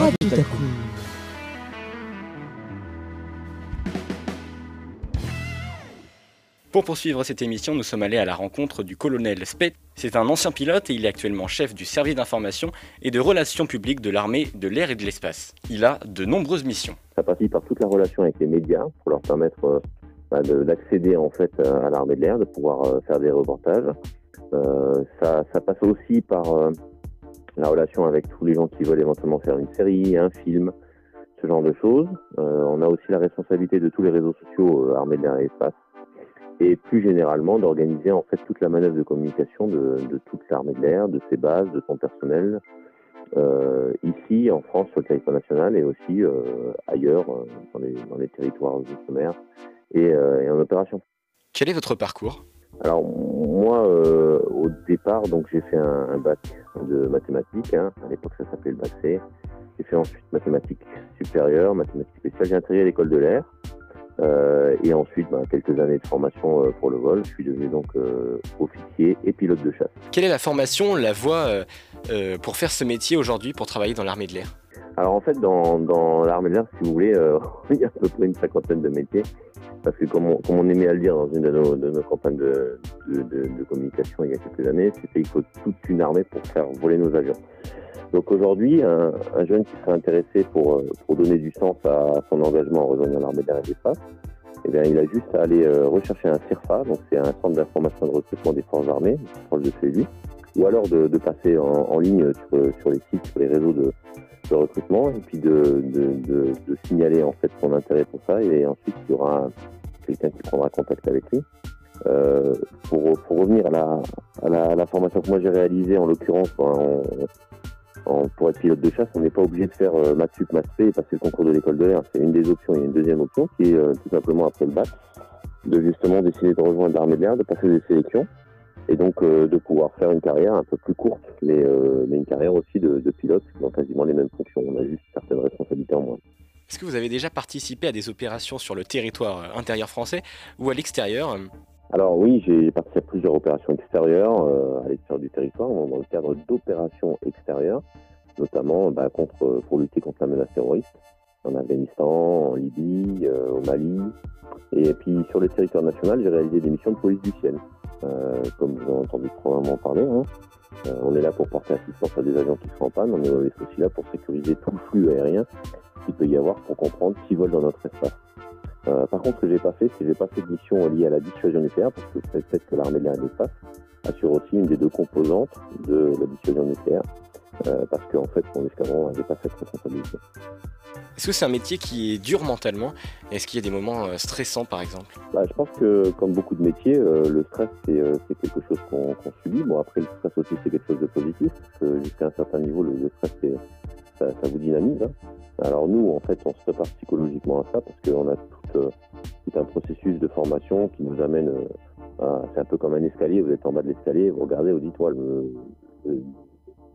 À coup. Pour poursuivre cette émission, nous sommes allés à la rencontre du colonel Spet. C'est un ancien pilote et il est actuellement chef du service d'information et de relations publiques de l'armée de l'air et de l'espace. Il a de nombreuses missions. Ça passe par toute la relation avec les médias pour leur permettre euh, bah, d'accéder en fait euh, à l'armée de l'air, de pouvoir euh, faire des reportages. ça, ça, passe aussi par la relation avec tous les gens qui veulent éventuellement faire une série, un film, ce genre de choses. on a aussi la responsabilité de tous les réseaux sociaux armée de l'air et l'espace et plus généralement d'organiser en fait toute la manœuvre de communication de, de toute l'armée de l'air, de ses bases, de son personnel, euh, ici en France sur le territoire national et aussi euh, ailleurs euh, dans, les, territoires outre-mer et, euh, et, en opération. Quel est votre parcours? Alors moi euh, au départ donc j'ai fait un, un, bac de mathématiques, hein. à l'époque ça s'appelait le bac C. J'ai fait ensuite mathématiques supérieures, mathématiques spéciales. J'ai intégré l'école de l'air. Euh, et ensuite, bah, quelques années de formation euh, pour le vol. Je suis devenu donc officier et pilote de chasse. Quelle est la formation, la voie pour faire ce métier aujourd'hui, pour travailler dans l'armée de l'air? Alors en fait, dans, dans l'armée de l'air, si vous voulez, il y a à peu près une cinquantaine de métiers. Parce que comme on, aimait à le dire dans une de nos, campagnes de, communication il y a quelques années, c'était qu'il faut toute une armée pour faire voler nos avions. Donc aujourd'hui, un, un, jeune qui serait intéressé pour, euh, pour donner du sens à son engagement en rejoignant l'armée d'air et d'espace, eh bien, il a juste à aller euh, rechercher un CIRFA, donc c'est un centre d'information de recrutement des forces armées, proche de chez lui, ou alors de, passer en, ligne sur, les sites, sur les réseaux de, de recrutement, et puis de, signaler en fait son intérêt pour ça, et ensuite il y aura quelqu'un qui prendra contact avec lui. Euh, pour, revenir à la, à la, formation que moi j'ai réalisée, en l'occurrence, pour être pilote de chasse, on n'est pas obligé de faire euh, maths et passer le concours de l'école de l'air. C'est une des options. Il y a une deuxième option qui est euh, tout simplement après le bac, de justement décider de rejoindre l'armée de l'air, de passer des sélections et donc euh, de pouvoir faire une carrière un peu plus courte, mais, euh, mais une carrière aussi de, de, pilote dans quasiment les mêmes fonctions. On a juste certaines responsabilités en moins. Est-ce que vous avez déjà participé à des opérations sur le territoire euh, intérieur français ou à l'extérieur alors oui, j'ai participé à plusieurs opérations extérieures euh, à l'extérieur du territoire, dans le cadre d'opérations extérieures, notamment bah, contre, pour lutter contre la menace terroriste en Afghanistan, en Libye, au Mali. Et puis sur le territoire national, j'ai réalisé des missions de police du ciel, comme vous avez entendu probablement parler. Hein. Euh, on est là pour porter assistance à des avions qui sont en panne, on est aussi là pour sécuriser tout le flux aérien qu'il peut y avoir pour comprendre qui vole dans notre espace. Euh, par contre, ce que j'ai pas fait, c'est que j'ai pas fait de mission liée à la dissuasion nucléaire, parce que peut-être que l'armée de l'air et de l'espace assure aussi une des deux composantes de la dissuasion nucléaire, euh, parce qu'en fait, mon escadron n'avait pas cette responsabilité. Est-ce que c'est un métier qui est dur mentalement Est-ce qu'il y a des moments euh, stressants, par exemple? Bah, Je pense que, comme beaucoup de métiers, euh, le stress, c'est euh, quelque chose qu'on qu subit. Bon, après, le stress aussi, c'est quelque chose de positif, jusqu'à un certain niveau, le, stress, ça, ça, vous dynamise. Hein. Alors nous, en fait, on se prépare psychologiquement à ça, parce qu'on a tout, un processus de formation qui nous amène. C'est un peu comme un escalier, vous êtes en bas de l'escalier, vous regardez, vous dites, ouais, le, le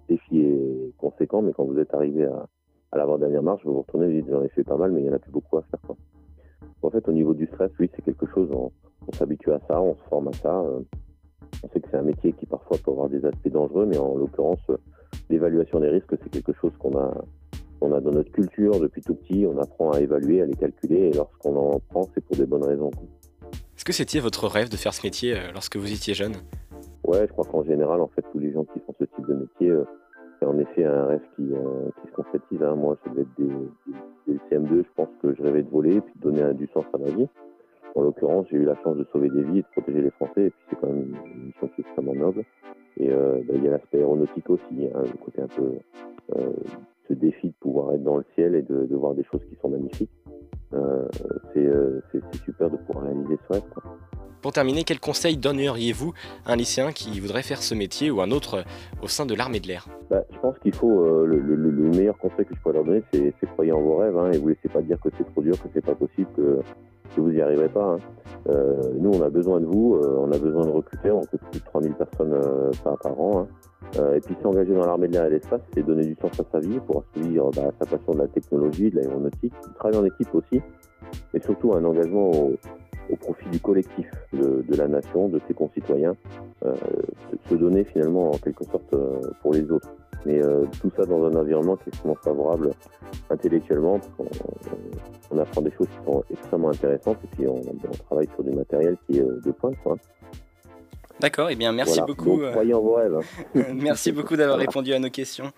défi est conséquent, mais quand vous êtes arrivé à à l'avant-dernière marche, vous vous retournez et vous dites j'en ai fait pas mal, mais il n'y en a plus beaucoup à faire. Quoi. En fait, au niveau du stress, oui, c'est quelque chose, on, on s'habitue à ça, on se forme à ça. Euh, on sait que c'est un métier qui parfois peut avoir des aspects dangereux, mais en l'occurrence, l'évaluation des risques, c'est quelque chose qu'on a, on a dans notre culture depuis tout petit. On apprend à évaluer, à les calculer, et lorsqu'on en prend, c'est pour des bonnes raisons. Est-ce que c'était votre rêve de faire ce métier euh, lorsque vous étiez jeune? Ouais, je crois qu'en général, en fait, tous les gens qui font ce type de métier, euh, c'est en effet un rêve qui, euh, se concrétise. Hein. Moi, ça devait être des, des, des, CM2, je pense que je rêvais de voler et puis de donner du sens à ma vie. En l'occurrence, j'ai eu la chance de sauver des vies et de protéger les Français, et puis c'est quand même une mission qui est extrêmement noble. Et euh, ben, il y a l'aspect aéronautique aussi, hein, le côté un peu euh, ce défi de pouvoir être dans le ciel et de voir des choses qui sont magnifiques. Euh, euh c'est super de pouvoir réaliser ce rêve. Quoi. Pour terminer, quel conseil donneriez-vous à un lycéen qui voudrait faire ce métier ou un autre au sein de l'armée de l'air? Bah, Je pense qu'il faut, euh, le, le, le, meilleur conseil que je pourrais leur donner, c'est croyez en vos rêves hein, et vous laissez pas dire que c'est trop dur, que c'est pas possible, que, que vous n'y arriverez pas. Hein. Euh, nous, on a besoin de vous, euh, on a besoin de recruter, on recrute plus de 3000 personnes euh, par, par, an. Hein. Euh, et puis s'engager dans l'armée de l'air et l'espace, c'est donner du sens à sa vie pour assouvir bah, sa passion de la technologie, de l'aéronautique, travailler en équipe aussi, et surtout un engagement au, au profit du collectif de, la nation, de ses concitoyens, se donner finalement en quelque sorte pour les autres. Mais tout ça dans un environnement qui est extrêmement favorable intellectuellement, on, apprend des choses qui sont extrêmement intéressantes et puis on, travaille sur du matériel qui est de pointe. D'accord, et eh bien merci beaucoup. croyez en vos rêves. merci beaucoup d'avoir répondu à nos questions.